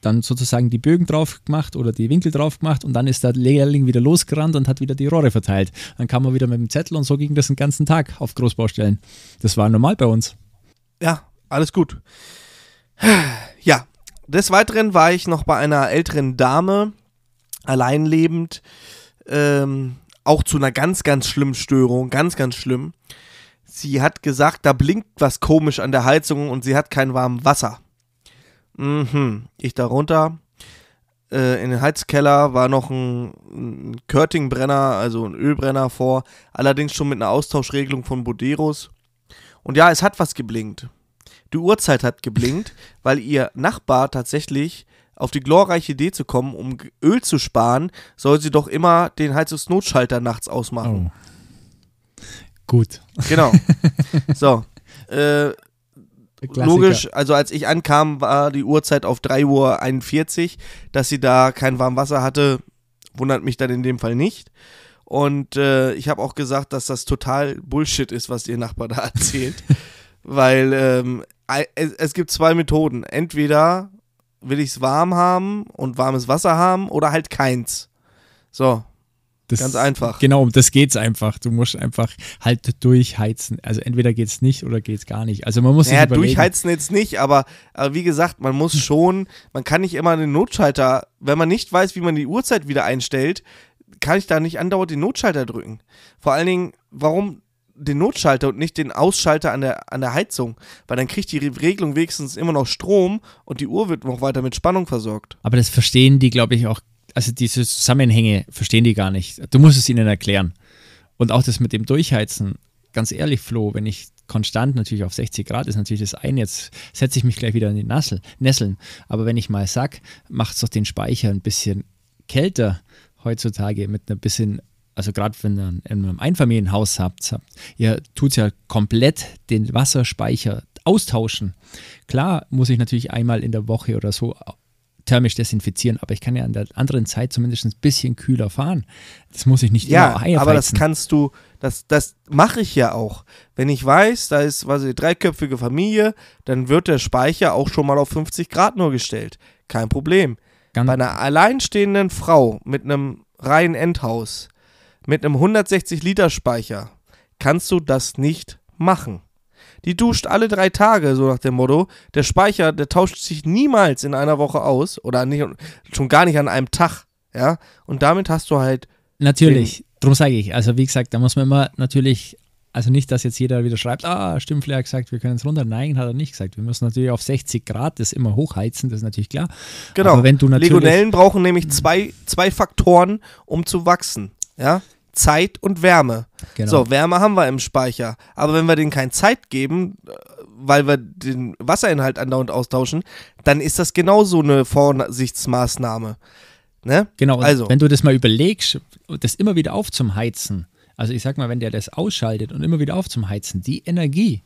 dann sozusagen die Bögen drauf gemacht oder die Winkel drauf gemacht und dann ist der Lehrling wieder losgerannt und hat wieder die Rohre verteilt. Dann kam er wieder mit dem Zettel und so ging das den ganzen Tag auf Großbaustellen. Das war normal bei uns. Ja, alles gut. Ja, des Weiteren war ich noch bei einer älteren Dame, alleinlebend, ähm, auch zu einer ganz, ganz schlimmen Störung, ganz, ganz schlimm. Sie hat gesagt, da blinkt was komisch an der Heizung und sie hat kein warmes Wasser. Mhm. Ich darunter. Äh, in den Heizkeller war noch ein, ein Körtingbrenner, also ein Ölbrenner vor, allerdings schon mit einer Austauschregelung von Boderos. Und ja, es hat was geblinkt. Die Uhrzeit hat geblinkt, weil ihr Nachbar tatsächlich auf die glorreiche Idee zu kommen, um Öl zu sparen, soll sie doch immer den Heizungsnotschalter nachts ausmachen. Oh. Gut. Genau. so. Äh, logisch, also als ich ankam, war die Uhrzeit auf 3.41 Uhr. Dass sie da kein warmes Wasser hatte, wundert mich dann in dem Fall nicht. Und äh, ich habe auch gesagt, dass das total Bullshit ist, was ihr Nachbar da erzählt. Weil ähm, es, gibt zwei Methoden. Entweder will ich es warm haben und warmes Wasser haben oder halt keins. So, das, Ganz einfach. Genau, um das geht's einfach. Du musst einfach halt durchheizen. Also entweder geht's nicht oder geht's gar nicht. Also man muss ja durchheizen jetzt nicht, aber, aber, wie gesagt, man muss schon, man kann nicht immer den Notschalter, wenn man nicht weiß, wie man die Uhrzeit wieder einstellt, kann ich da nicht andauernd den Notschalter drücken. Vor allen Dingen, warum den Notschalter und nicht den Ausschalter an der, an der Heizung, weil dann kriegt die Regelung wenigstens immer noch Strom und die Uhr wird noch weiter mit Spannung versorgt. Aber das verstehen die, glaube ich, auch also diese Zusammenhänge verstehen die gar nicht. Du musst es ihnen erklären. Und auch das mit dem Durchheizen, ganz ehrlich, Flo, wenn ich konstant natürlich auf 60 Grad ist natürlich das eine, jetzt setze ich mich gleich wieder in die Nassel, Nesseln. Aber wenn ich mal sag, macht es doch den Speicher ein bisschen kälter heutzutage mit einer bisschen, also gerade wenn ihr in einem Einfamilienhaus habt, habt ihr tut ja komplett den Wasserspeicher austauschen. Klar muss ich natürlich einmal in der Woche oder so thermisch desinfizieren, aber ich kann ja an der anderen Zeit zumindest ein bisschen kühler fahren. Das muss ich nicht ja, immer aber das kannst du, das, das mache ich ja auch. Wenn ich weiß, da ist quasi eine dreiköpfige Familie, dann wird der Speicher auch schon mal auf 50 Grad nur gestellt. Kein Problem. Ganz Bei einer alleinstehenden Frau mit einem reinen Endhaus, mit einem 160 Liter Speicher, kannst du das nicht machen. Die duscht alle drei Tage, so nach dem Motto. Der Speicher, der tauscht sich niemals in einer Woche aus oder nicht, schon gar nicht an einem Tag. Ja, und damit hast du halt. Natürlich, darum sage ich. Also, wie gesagt, da muss man immer natürlich also nicht, dass jetzt jeder wieder schreibt, ah, Stimmflair hat gesagt, wir können es runter. Nein, hat er nicht gesagt. Wir müssen natürlich auf 60 Grad das immer hochheizen, das ist natürlich klar. Genau. Aber wenn du natürlich Legionellen brauchen nämlich zwei, zwei Faktoren, um zu wachsen. Ja? Zeit und Wärme. Genau. So, Wärme haben wir im Speicher. Aber wenn wir denen keine Zeit geben, äh, weil wir den Wasserinhalt andauernd austauschen, dann ist das genauso eine Vorsichtsmaßnahme. Ne? Genau, also. wenn du das mal überlegst, das immer wieder aufzuheizen, also ich sag mal, wenn der das ausschaltet und immer wieder aufzuheizen, die Energie,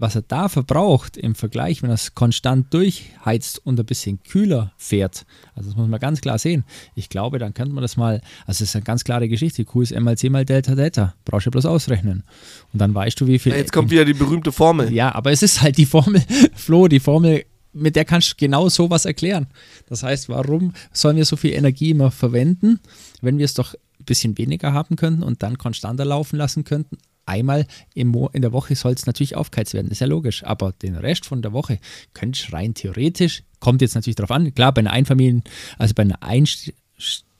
was er da verbraucht im Vergleich, wenn er es konstant durchheizt und ein bisschen kühler fährt. Also das muss man ganz klar sehen. Ich glaube, dann könnte man das mal, also es ist eine ganz klare Geschichte, Q ist M mal C mal Delta Delta. Brauchst du bloß ausrechnen. Und dann weißt du, wie viel. Jetzt kommt wieder die berühmte Formel. Ja, aber es ist halt die Formel, Flo, die Formel, mit der kannst du genau sowas erklären. Das heißt, warum sollen wir so viel Energie immer verwenden, wenn wir es doch ein bisschen weniger haben könnten und dann konstanter laufen lassen könnten, einmal in der Woche soll es natürlich aufgeheizt werden, ist ja logisch. Aber den Rest von der Woche könntest rein theoretisch, kommt jetzt natürlich darauf an, klar, bei einer Einfamilien, also bei einer Einst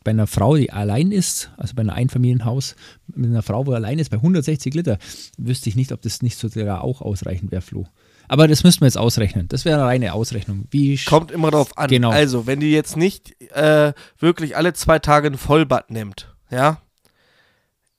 bei einer Frau, die allein ist, also bei einem Einfamilienhaus mit einer Frau, wo allein ist, bei 160 Liter, wüsste ich nicht, ob das nicht sogar auch ausreichend wäre, Flo. Aber das müssen wir jetzt ausrechnen. Das wäre eine reine Ausrechnung. Wie Kommt immer darauf an. Genau. Also, wenn die jetzt nicht äh, wirklich alle zwei Tage ein Vollbad nimmt, ja,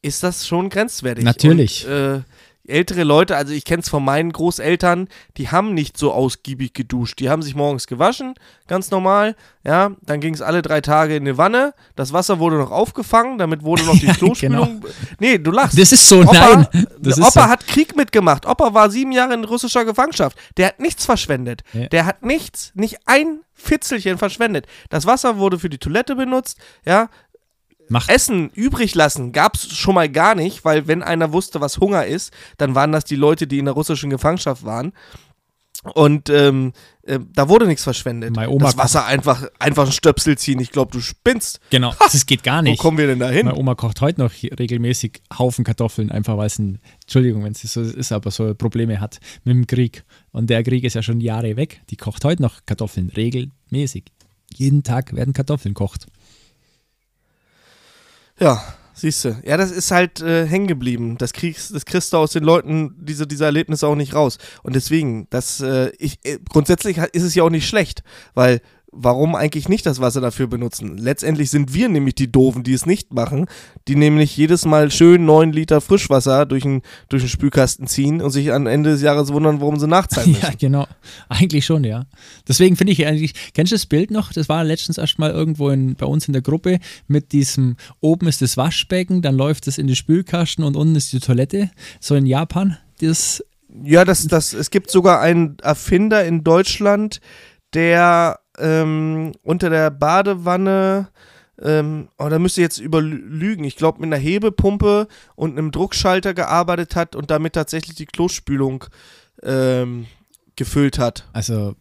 ist das schon grenzwertig. Natürlich. Und, äh, ältere Leute, also ich kenne es von meinen Großeltern, die haben nicht so ausgiebig geduscht. Die haben sich morgens gewaschen, ganz normal, ja, dann ging es alle drei Tage in eine Wanne, das Wasser wurde noch aufgefangen, damit wurde noch die Klospülung. genau. Nee, du lachst. Das ist so, Opa, nein. Das Opa so. hat Krieg mitgemacht. Opa war sieben Jahre in russischer Gefangenschaft. Der hat nichts verschwendet. Ja. Der hat nichts, nicht ein Fitzelchen verschwendet. Das Wasser wurde für die Toilette benutzt, ja, Macht. Essen übrig lassen gab es schon mal gar nicht, weil wenn einer wusste, was Hunger ist, dann waren das die Leute, die in der russischen Gefangenschaft waren. Und ähm, äh, da wurde nichts verschwendet. das Wasser einfach, einfach ein Stöpsel ziehen. Ich glaube, du spinnst. Genau, ha, das geht gar nicht. Wo kommen wir denn da hin? Meine Oma kocht heute noch regelmäßig Haufen Kartoffeln, einfach weil es ein, Entschuldigung, wenn es so ist, aber so Probleme hat mit dem Krieg. Und der Krieg ist ja schon Jahre weg. Die kocht heute noch Kartoffeln, regelmäßig. Jeden Tag werden Kartoffeln kocht. Ja, siehst du. Ja, das ist halt äh, hängen geblieben. Das, kriegst, das kriegst du aus den Leuten, diese, diese Erlebnisse auch nicht raus. Und deswegen, das, äh, ich, äh, grundsätzlich ist es ja auch nicht schlecht, weil warum eigentlich nicht das Wasser dafür benutzen? Letztendlich sind wir nämlich die Doofen, die es nicht machen, die nämlich jedes Mal schön 9 Liter Frischwasser durch den, durch den Spülkasten ziehen und sich am Ende des Jahres wundern, warum sie nachzahlen müssen. Ja, genau. Eigentlich schon, ja. Deswegen finde ich eigentlich, kennst du das Bild noch? Das war letztens erst mal irgendwo in, bei uns in der Gruppe mit diesem, oben ist das Waschbecken, dann läuft es in den Spülkasten und unten ist die Toilette. So in Japan. Das ja, das, das, es gibt sogar einen Erfinder in Deutschland, der ähm, unter der Badewanne, ähm, oh, da müsste jetzt überlügen, ich glaube mit einer Hebepumpe und einem Druckschalter gearbeitet hat und damit tatsächlich die Klospülung ähm, gefüllt hat. Also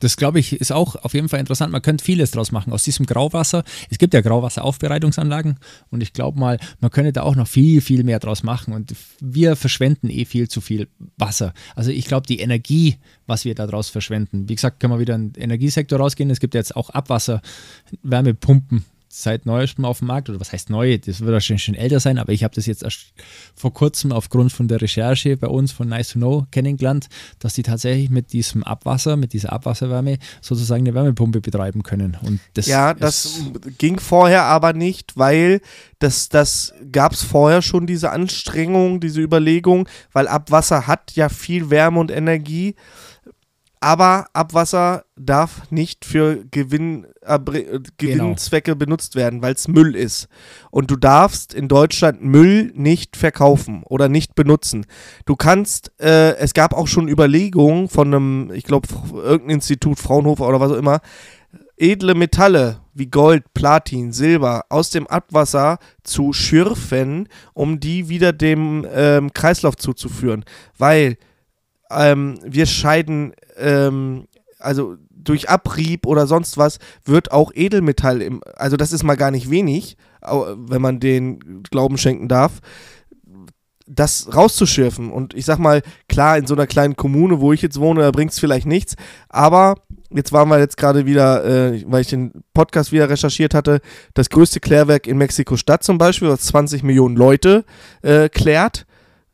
das glaube ich ist auch auf jeden Fall interessant. Man könnte vieles draus machen aus diesem Grauwasser. Es gibt ja Grauwasseraufbereitungsanlagen und ich glaube mal, man könnte da auch noch viel, viel mehr draus machen. Und wir verschwenden eh viel zu viel Wasser. Also ich glaube, die Energie, was wir daraus verschwenden, wie gesagt, können wir wieder in den Energiesektor rausgehen. Es gibt jetzt auch Abwasserwärmepumpen seit neuestem auf dem Markt, oder was heißt neu, das wird wahrscheinlich schon älter sein, aber ich habe das jetzt erst vor kurzem aufgrund von der Recherche bei uns von Nice to Know kennengelernt, dass die tatsächlich mit diesem Abwasser, mit dieser Abwasserwärme sozusagen eine Wärmepumpe betreiben können. Und das ja, das ging vorher aber nicht, weil das, das gab es vorher schon, diese Anstrengung, diese Überlegung, weil Abwasser hat ja viel Wärme und Energie aber Abwasser darf nicht für Gewinn, äh, Gewinnzwecke genau. benutzt werden, weil es Müll ist. Und du darfst in Deutschland Müll nicht verkaufen oder nicht benutzen. Du kannst, äh, es gab auch schon Überlegungen von einem, ich glaube, irgendein Institut, Fraunhofer oder was auch immer, edle Metalle wie Gold, Platin, Silber aus dem Abwasser zu schürfen, um die wieder dem ähm, Kreislauf zuzuführen. Weil ähm, wir scheiden, ähm, also durch Abrieb oder sonst was, wird auch Edelmetall, im, also das ist mal gar nicht wenig, wenn man den Glauben schenken darf, das rauszuschürfen. Und ich sag mal, klar, in so einer kleinen Kommune, wo ich jetzt wohne, da bringt es vielleicht nichts, aber jetzt waren wir jetzt gerade wieder, äh, weil ich den Podcast wieder recherchiert hatte, das größte Klärwerk in Mexiko-Stadt zum Beispiel, was 20 Millionen Leute äh, klärt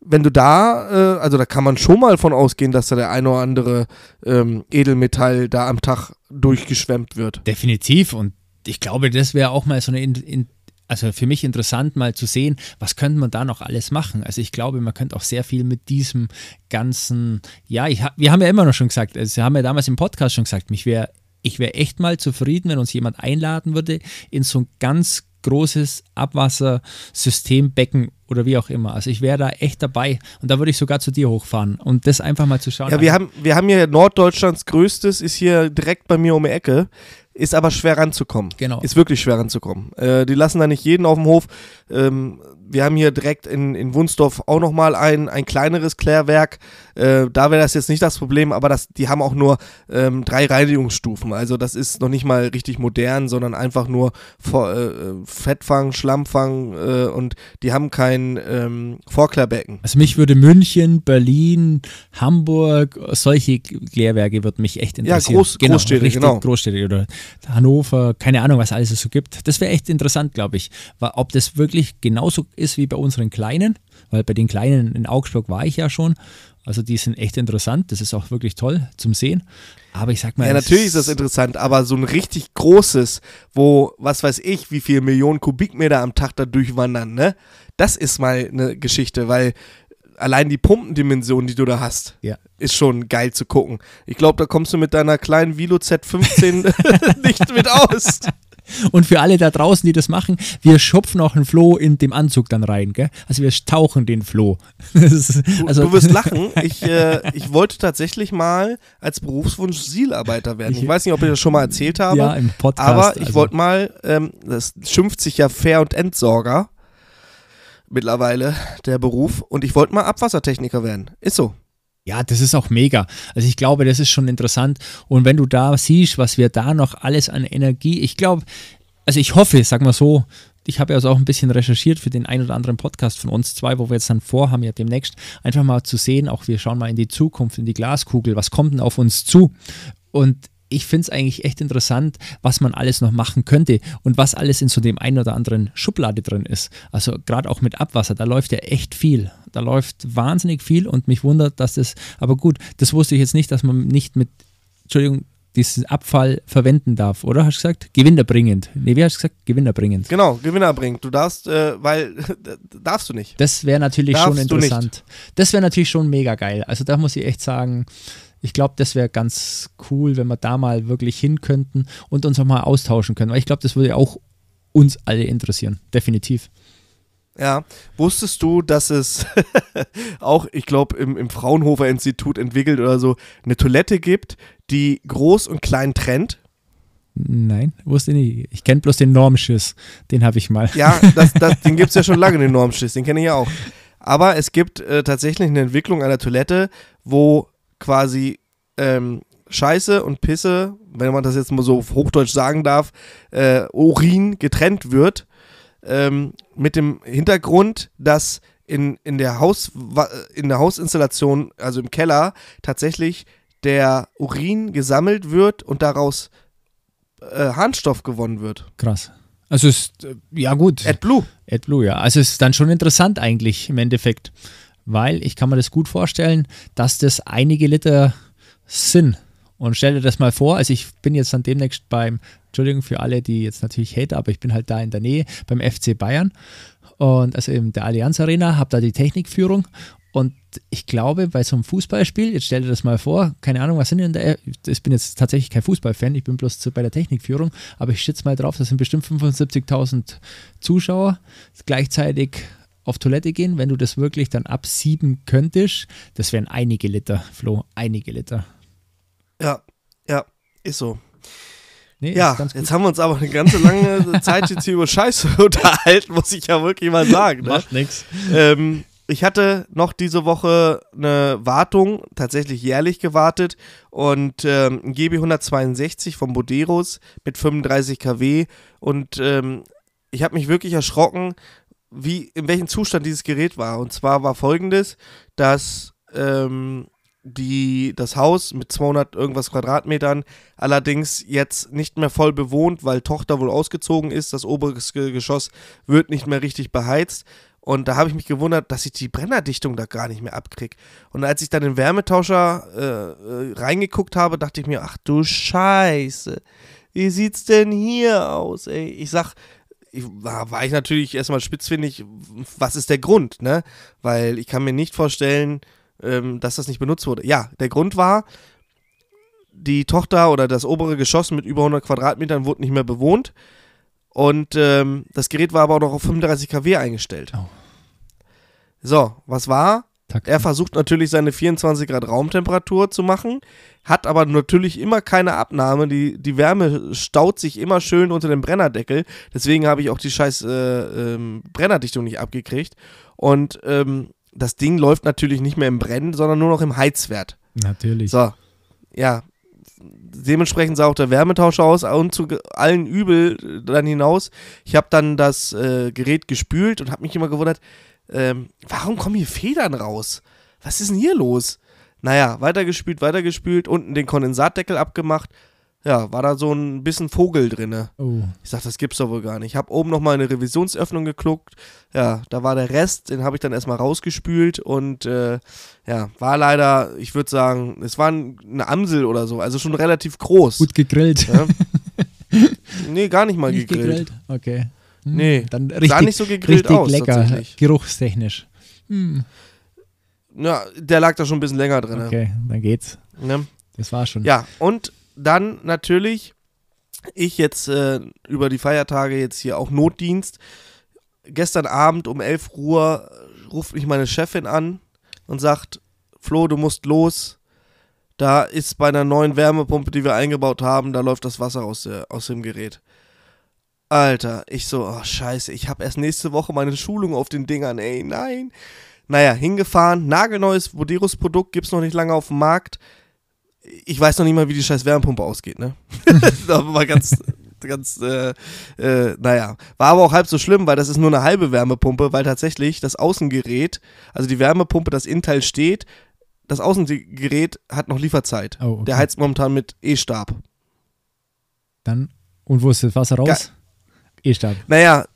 wenn du da, äh, also da kann man schon mal von ausgehen, dass da der eine oder andere ähm, Edelmetall da am Tag durchgeschwemmt wird. Definitiv. Und ich glaube, das wäre auch mal so eine, in, in, also für mich interessant mal zu sehen, was könnte man da noch alles machen. Also ich glaube, man könnte auch sehr viel mit diesem ganzen, ja, ich, wir haben ja immer noch schon gesagt, also wir haben ja damals im Podcast schon gesagt, mich wäre ich wäre echt mal zufrieden, wenn uns jemand einladen würde in so ein ganz großes Abwassersystembecken oder wie auch immer. Also ich wäre da echt dabei und da würde ich sogar zu dir hochfahren und das einfach mal zu schauen. Ja, wir haben, wir haben hier Norddeutschlands größtes, ist hier direkt bei mir um die Ecke, ist aber schwer ranzukommen. Genau. Ist wirklich schwer ranzukommen. Äh, die lassen da nicht jeden auf dem Hof. Ähm, wir haben hier direkt in, in Wunsdorf auch nochmal ein, ein kleineres Klärwerk. Äh, da wäre das jetzt nicht das Problem, aber das, die haben auch nur ähm, drei Reinigungsstufen. Also das ist noch nicht mal richtig modern, sondern einfach nur vor, äh, Fettfang, Schlammfang äh, und die haben kein ähm, Vorklärbecken. Also mich würde München, Berlin, Hamburg, solche Klärwerke würde mich echt interessieren. Ja, Groß, genau, Großstädte, genau. Großstädte oder Hannover, keine Ahnung, was alles so gibt. Das wäre echt interessant, glaube ich. Ob das wirklich genauso ist wie bei unseren Kleinen, weil bei den Kleinen in Augsburg war ich ja schon. Also die sind echt interessant. Das ist auch wirklich toll zum Sehen. Aber ich sag mal. Ja, natürlich ist das interessant, aber so ein richtig großes, wo, was weiß ich, wie viele Millionen Kubikmeter am Tag da durchwandern, ne? Das ist mal eine Geschichte, weil allein die Pumpendimension, die du da hast, Ja. ist schon geil zu gucken. Ich glaube, da kommst du mit deiner kleinen Vilo Z15 nicht mit aus. Und für alle da draußen, die das machen, wir schupfen auch einen Floh in dem Anzug dann rein, gell? Also wir tauchen den Floh. Ist, Du, also, du wirst lachen. Ich, äh, ich wollte tatsächlich mal als Berufswunsch Sielarbeiter werden. Ich Ich- weiß nicht, ob ich das schon mal erzählt habe. ja, im Podcast. aber ich also, wollte mal, ähm, das schimpft sich ja Fair- und Entsorger mittlerweile, der Beruf. Und ich wollte mal Abwassertechniker werden. Ist so. Ja, das ist auch mega. Also ich glaube, das ist schon interessant. Und wenn du da siehst, was wir da noch alles an Energie, ich glaube, also ich hoffe, sag mal so, ich habe ja also auch ein bisschen recherchiert für den ein oder anderen Podcast von uns zwei, wo wir jetzt dann vorhaben, ja demnächst einfach mal zu sehen, auch wir schauen mal in die Zukunft, in die Glaskugel, was kommt denn auf uns zu? Und ich finde es eigentlich echt interessant, was man alles noch machen könnte und was alles in so dem einen oder anderen Schublade drin ist. Also gerade auch mit Abwasser, da läuft ja echt viel. Da läuft wahnsinnig viel und mich wundert, dass das, aber gut, das wusste ich jetzt nicht, dass man nicht mit, Entschuldigung, diesen Abfall verwenden darf, oder? Hast du gesagt? Gewinnerbringend. Nee, wie hast du gesagt? Gewinnerbringend. Genau, Gewinner bringt. Du darfst, äh, weil, darfst du nicht. Das wäre natürlich Darfst schon interessant. Das wäre natürlich schon mega geil. Also da muss ich echt sagen, ich glaube, das wäre ganz cool, wenn wir da mal wirklich hin könnten und uns auch mal austauschen können. Weil ich glaube, das würde auch uns alle interessieren. Definitiv. Ja, wusstest du, dass es auch, ich glaube, im, im Fraunhofer Institut entwickelt oder so, eine Toilette gibt, die groß und klein trennt? Nein, wusste ich nicht. Ich kenne bloß den Normschiss. Den habe ich mal. Ja, das, das, den gibt es ja schon lange, den Normschiss, den kenne ich ja auch. Aber es gibt äh, tatsächlich eine Entwicklung einer Toilette, wo quasi ähm, Scheiße und Pisse, wenn man das jetzt mal so auf Hochdeutsch sagen darf, äh, Urin getrennt wird. Ähm, mit dem Hintergrund, dass in, in, der Haus, in der Hausinstallation, also im Keller, tatsächlich der Urin gesammelt wird und daraus äh, Harnstoff gewonnen wird. Krass. Also ist, äh, ja gut. AdBlue. AdBlue, ja. Also es ist dann schon interessant eigentlich im Endeffekt, weil ich kann mir das gut vorstellen, dass das einige Liter sind. Und stell dir das mal vor, also ich bin jetzt dann demnächst beim, Entschuldigung für alle, die jetzt natürlich hate, aber ich bin halt da in der Nähe beim FC Bayern und also in der Allianz Arena, habe da die Technikführung und ich glaube, bei so einem Fußballspiel, jetzt stell dir das mal vor, keine Ahnung, was sind denn da, ich bin jetzt tatsächlich kein Fußballfan, ich bin bloß zu- bei der Technikführung, aber ich schätze mal drauf, das sind bestimmt 75.000 Zuschauer gleichzeitig auf Toilette gehen, wenn du das wirklich dann absieben könntest, das wären einige Liter, Flo, einige Liter. Ja, ja, ist so. Nee, Ja, jetzt haben wir uns aber eine ganze lange Zeit jetzt hier über Scheiße unterhalten, muss ich ja wirklich mal sagen. Ne? Macht nix. Ähm, ich hatte noch diese Woche eine Wartung, tatsächlich jährlich gewartet und ähm, ein GB 162 von Boderos mit 35 kW und ähm, ich habe mich wirklich erschrocken, wie in welchem Zustand dieses Gerät war. Und zwar war folgendes, dass ähm, die, das Haus mit 200 irgendwas Quadratmetern allerdings jetzt nicht mehr voll bewohnt, weil Tochter wohl ausgezogen ist. Das obere Ge- Geschoss wird nicht mehr richtig beheizt. Und da habe ich mich gewundert, dass ich die Brennerdichtung da gar nicht mehr abkriege. Und als ich dann den Wärmetauscher äh, äh, reingeguckt habe, dachte ich mir, ach du Scheiße, wie sieht's denn hier aus, ey? Ich sag, ich, war ich natürlich erstmal spitzfindig, was ist der Grund, ne? Weil ich kann mir nicht vorstellen, ähm, dass das nicht benutzt wurde. Ja, der Grund war, die Tochter oder das obere Geschoss mit über 100 Quadratmetern wurde nicht mehr bewohnt. Und ähm, das Gerät war aber auch noch auf 35 kW eingestellt. Oh. So, was war? Takt. Er versucht natürlich seine 24 Grad Raumtemperatur zu machen, hat aber natürlich immer keine Abnahme. Die, die Wärme staut sich immer schön unter dem Brennerdeckel. Deswegen habe ich auch die scheiß äh, ähm, Brennerdichtung nicht abgekriegt. Und ähm, das Ding läuft natürlich nicht mehr im Brennen, sondern nur noch im Heizwert. Natürlich. So, ja. Dementsprechend sah auch der Wärmetauscher aus und zu allen Übel dann hinaus. Ich habe dann das äh, Gerät gespült und habe mich immer gewundert, ähm, warum kommen hier Federn raus? Was ist denn hier los? Naja, weitergespült, weitergespült, unten den Kondensatdeckel abgemacht. Ja, war da so ein bisschen Vogel drinne. Oh. Ich sag, das gibt's doch wohl gar nicht. Ich habe oben nochmal eine Revisionsöffnung gekluckt. Ja, da war der Rest, den habe ich dann erstmal rausgespült und äh, ja, war leider, ich würde sagen, es war ein- eine Amsel oder so, also schon relativ groß. Gut gegrillt. Ja. nee, gar nicht mal Nicht gegrillt. Okay. Hm, Nee, dann Sah richtig, nicht so gegrillt aus, lecker, geruchstechnisch. Hm. Ja, der lag da schon ein bisschen länger drin. Okay, dann geht's. Ne? Das war schon. Ja, und dann natürlich, ich jetzt äh, über die Feiertage jetzt hier auch Notdienst. Gestern Abend um 11 Uhr ruft mich meine Chefin an und sagt, Flo, du musst los. Da ist bei einer neuen Wärmepumpe, die wir eingebaut haben, da läuft das Wasser aus, der, aus dem Gerät. Alter, ich so, oh scheiße, ich habe erst nächste Woche meine Schulung auf den Dingern, ey, nein. Naja, hingefahren, nagelneues Voderus-Produkt, gibt's noch nicht lange auf dem Markt. Ich weiß noch nicht mal, wie die scheiß Wärmepumpe ausgeht, ne? das war ganz, ganz, äh, äh, naja. War aber auch halb so schlimm, weil das ist nur eine halbe Wärmepumpe, weil tatsächlich das Außengerät, also die Wärmepumpe, das Innenteil steht, das Außengerät hat noch Lieferzeit. Oh, okay. Der heizt momentan mit E-Stab. Dann, und wo ist das Wasser raus? E-Stab. Naja,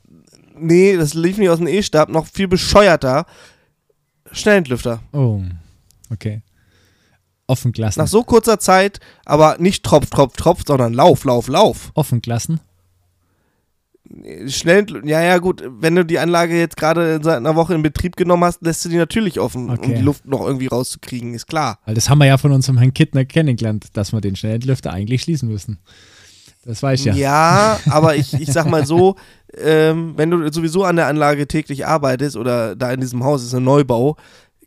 nee, das lief nicht aus dem E-Stab, noch viel bescheuerter. Schnellentlüfter. Oh, okay. Offen gelassen. Nach so kurzer Zeit, aber nicht Tropf, Tropf, Tropf, sondern Lauf, Lauf, Lauf. Offen gelassen. Schnell, ja, ja, gut, wenn du die Anlage jetzt gerade seit einer Woche in Betrieb genommen hast, lässt du die natürlich offen, um Okay. die Luft noch irgendwie rauszukriegen, ist klar. Weil das haben wir ja von unserem Herrn Kittner kennengelernt, dass wir den Schnellentlüfter eigentlich schließen müssen. Das weiß ich ja. Ja, aber ich, ich sag mal so, ähm, wenn du sowieso an der Anlage täglich arbeitest oder da in diesem Haus ist ein Neubau,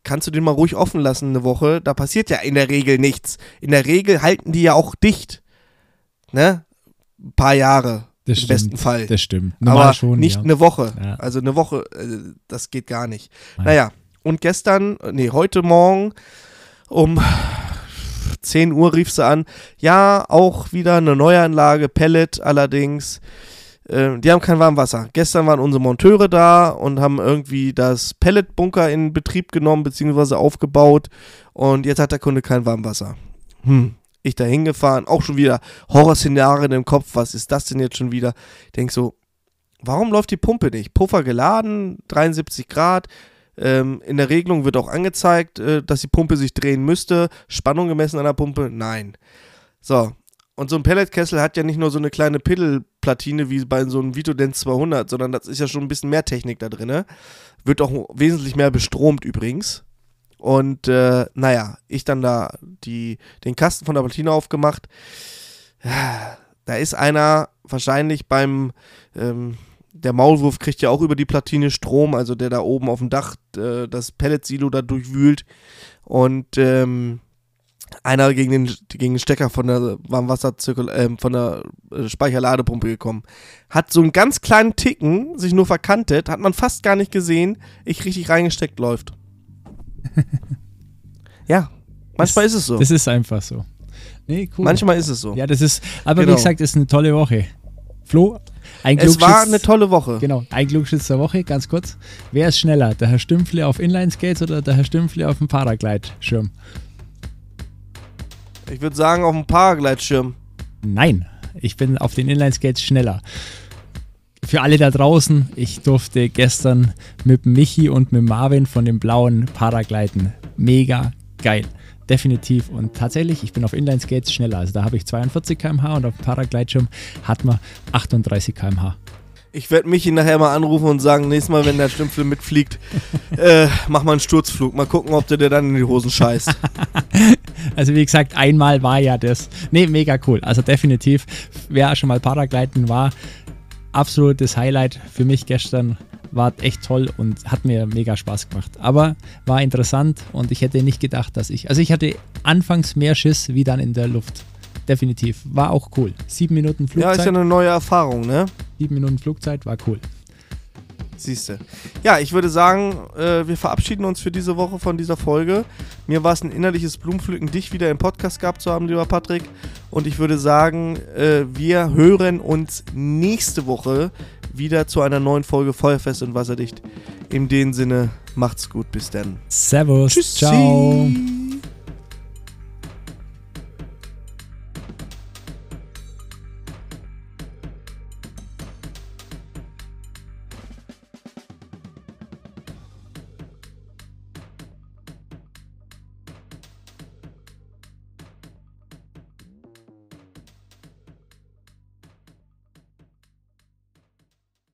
kannst du den mal ruhig offen lassen eine Woche. Da passiert ja in der Regel nichts. In der Regel halten die ja auch dicht. Ne? Ein paar Jahre. das Im stimmt. besten Fall. Das stimmt. Normal aber schon. nicht ja. eine Woche. Ja. Also eine Woche, äh, das geht gar nicht. Nein. Naja, und gestern, nee, heute Morgen um 10 Uhr rief sie an. Ja, auch wieder eine Neuanlage, Pellet allerdings. Äh, die haben kein Warmwasser. Gestern waren unsere Monteure da und haben irgendwie das Pelletbunker in Betrieb genommen bzw. aufgebaut. Und jetzt hat der Kunde kein Warmwasser. Hm. Ich da hingefahren, auch schon wieder Horrorszenarien im Kopf. Was ist das denn jetzt schon wieder? Ich denk so, warum läuft die Pumpe nicht? Puffer geladen, 73 Grad. Ähm, in der Regelung wird auch angezeigt, äh, dass die Pumpe sich drehen müsste. Spannung gemessen an der Pumpe? Nein. So. Und so ein Pelletkessel hat ja nicht nur so eine kleine Piddelplatine wie bei so einem Vitodent 200, sondern das ist ja schon ein bisschen mehr Technik da drin. Wird auch wesentlich mehr bestromt übrigens. Und äh, naja, ich dann da die, den Kasten von der Platine aufgemacht. Da ist einer wahrscheinlich beim, ähm, der Maulwurf kriegt ja auch über die Platine Strom, also der da oben auf dem Dach äh, das Pelletsilo da durchwühlt. Und ähm, einer gegen den, gegen den Stecker von der Warmwasserzirkul äh, von der äh, Speicherladepumpe gekommen. Hat so einen ganz kleinen Ticken sich nur verkantet, hat man fast gar nicht gesehen. Ich richtig reingesteckt läuft. ja, manchmal ist es so. Das ist einfach so. Nee, cool. Manchmal ist es so. Ja, das ist, aber Genau. wie gesagt, ist eine tolle Woche. Flo, ein es war eine tolle Woche. Genau, ein Klugschütz der Woche, ganz kurz. Wer ist schneller, der Herr Stümpfle auf Inline-Skates oder der Herr Stümpfle auf dem Paragleitschirm? Ich würde sagen, auf dem Paragleitschirm. Nein, ich bin auf den Inline-Skates schneller. Für alle da draußen, ich durfte gestern mit Michi und mit Marvin von dem blauen Paragleiten. Mega geil. Definitiv. Und tatsächlich, ich bin auf Inline-Skates schneller. Also da habe ich 42 km/h und auf dem Paragleitschirm hat man 38 km/h. Ich werde Michi nachher mal anrufen und sagen, nächstes Mal, wenn der Stümpfel mitfliegt, äh, mach mal einen Sturzflug. Mal gucken, ob der dir dann in die Hosen scheißt. Also wie gesagt, einmal war ja das. Nee, mega cool. Also definitiv, wer schon mal Paragleiten war, absolutes Highlight für mich gestern. War echt toll und hat mir mega Spaß gemacht. Aber war interessant und ich hätte nicht gedacht, dass ich. Also ich hatte anfangs mehr Schiss wie dann in der Luft. Definitiv. War auch cool. Sieben Minuten ja, Flugzeit. ist ja eine neue Erfahrung, ne? sieben Minuten Flugzeit war cool. Siehste. Ja, ich würde sagen, äh, wir verabschieden uns für diese Woche von dieser Folge. Mir war es ein innerliches Blumenpflücken, dich wieder im Podcast gehabt zu haben, lieber Patrick. Und ich würde sagen, äh, wir hören uns nächste Woche wieder zu einer neuen Folge Feuerfest und Wasserdicht. In dem Sinne, macht's gut, bis dann. Servus. Tschüssi. Ciao.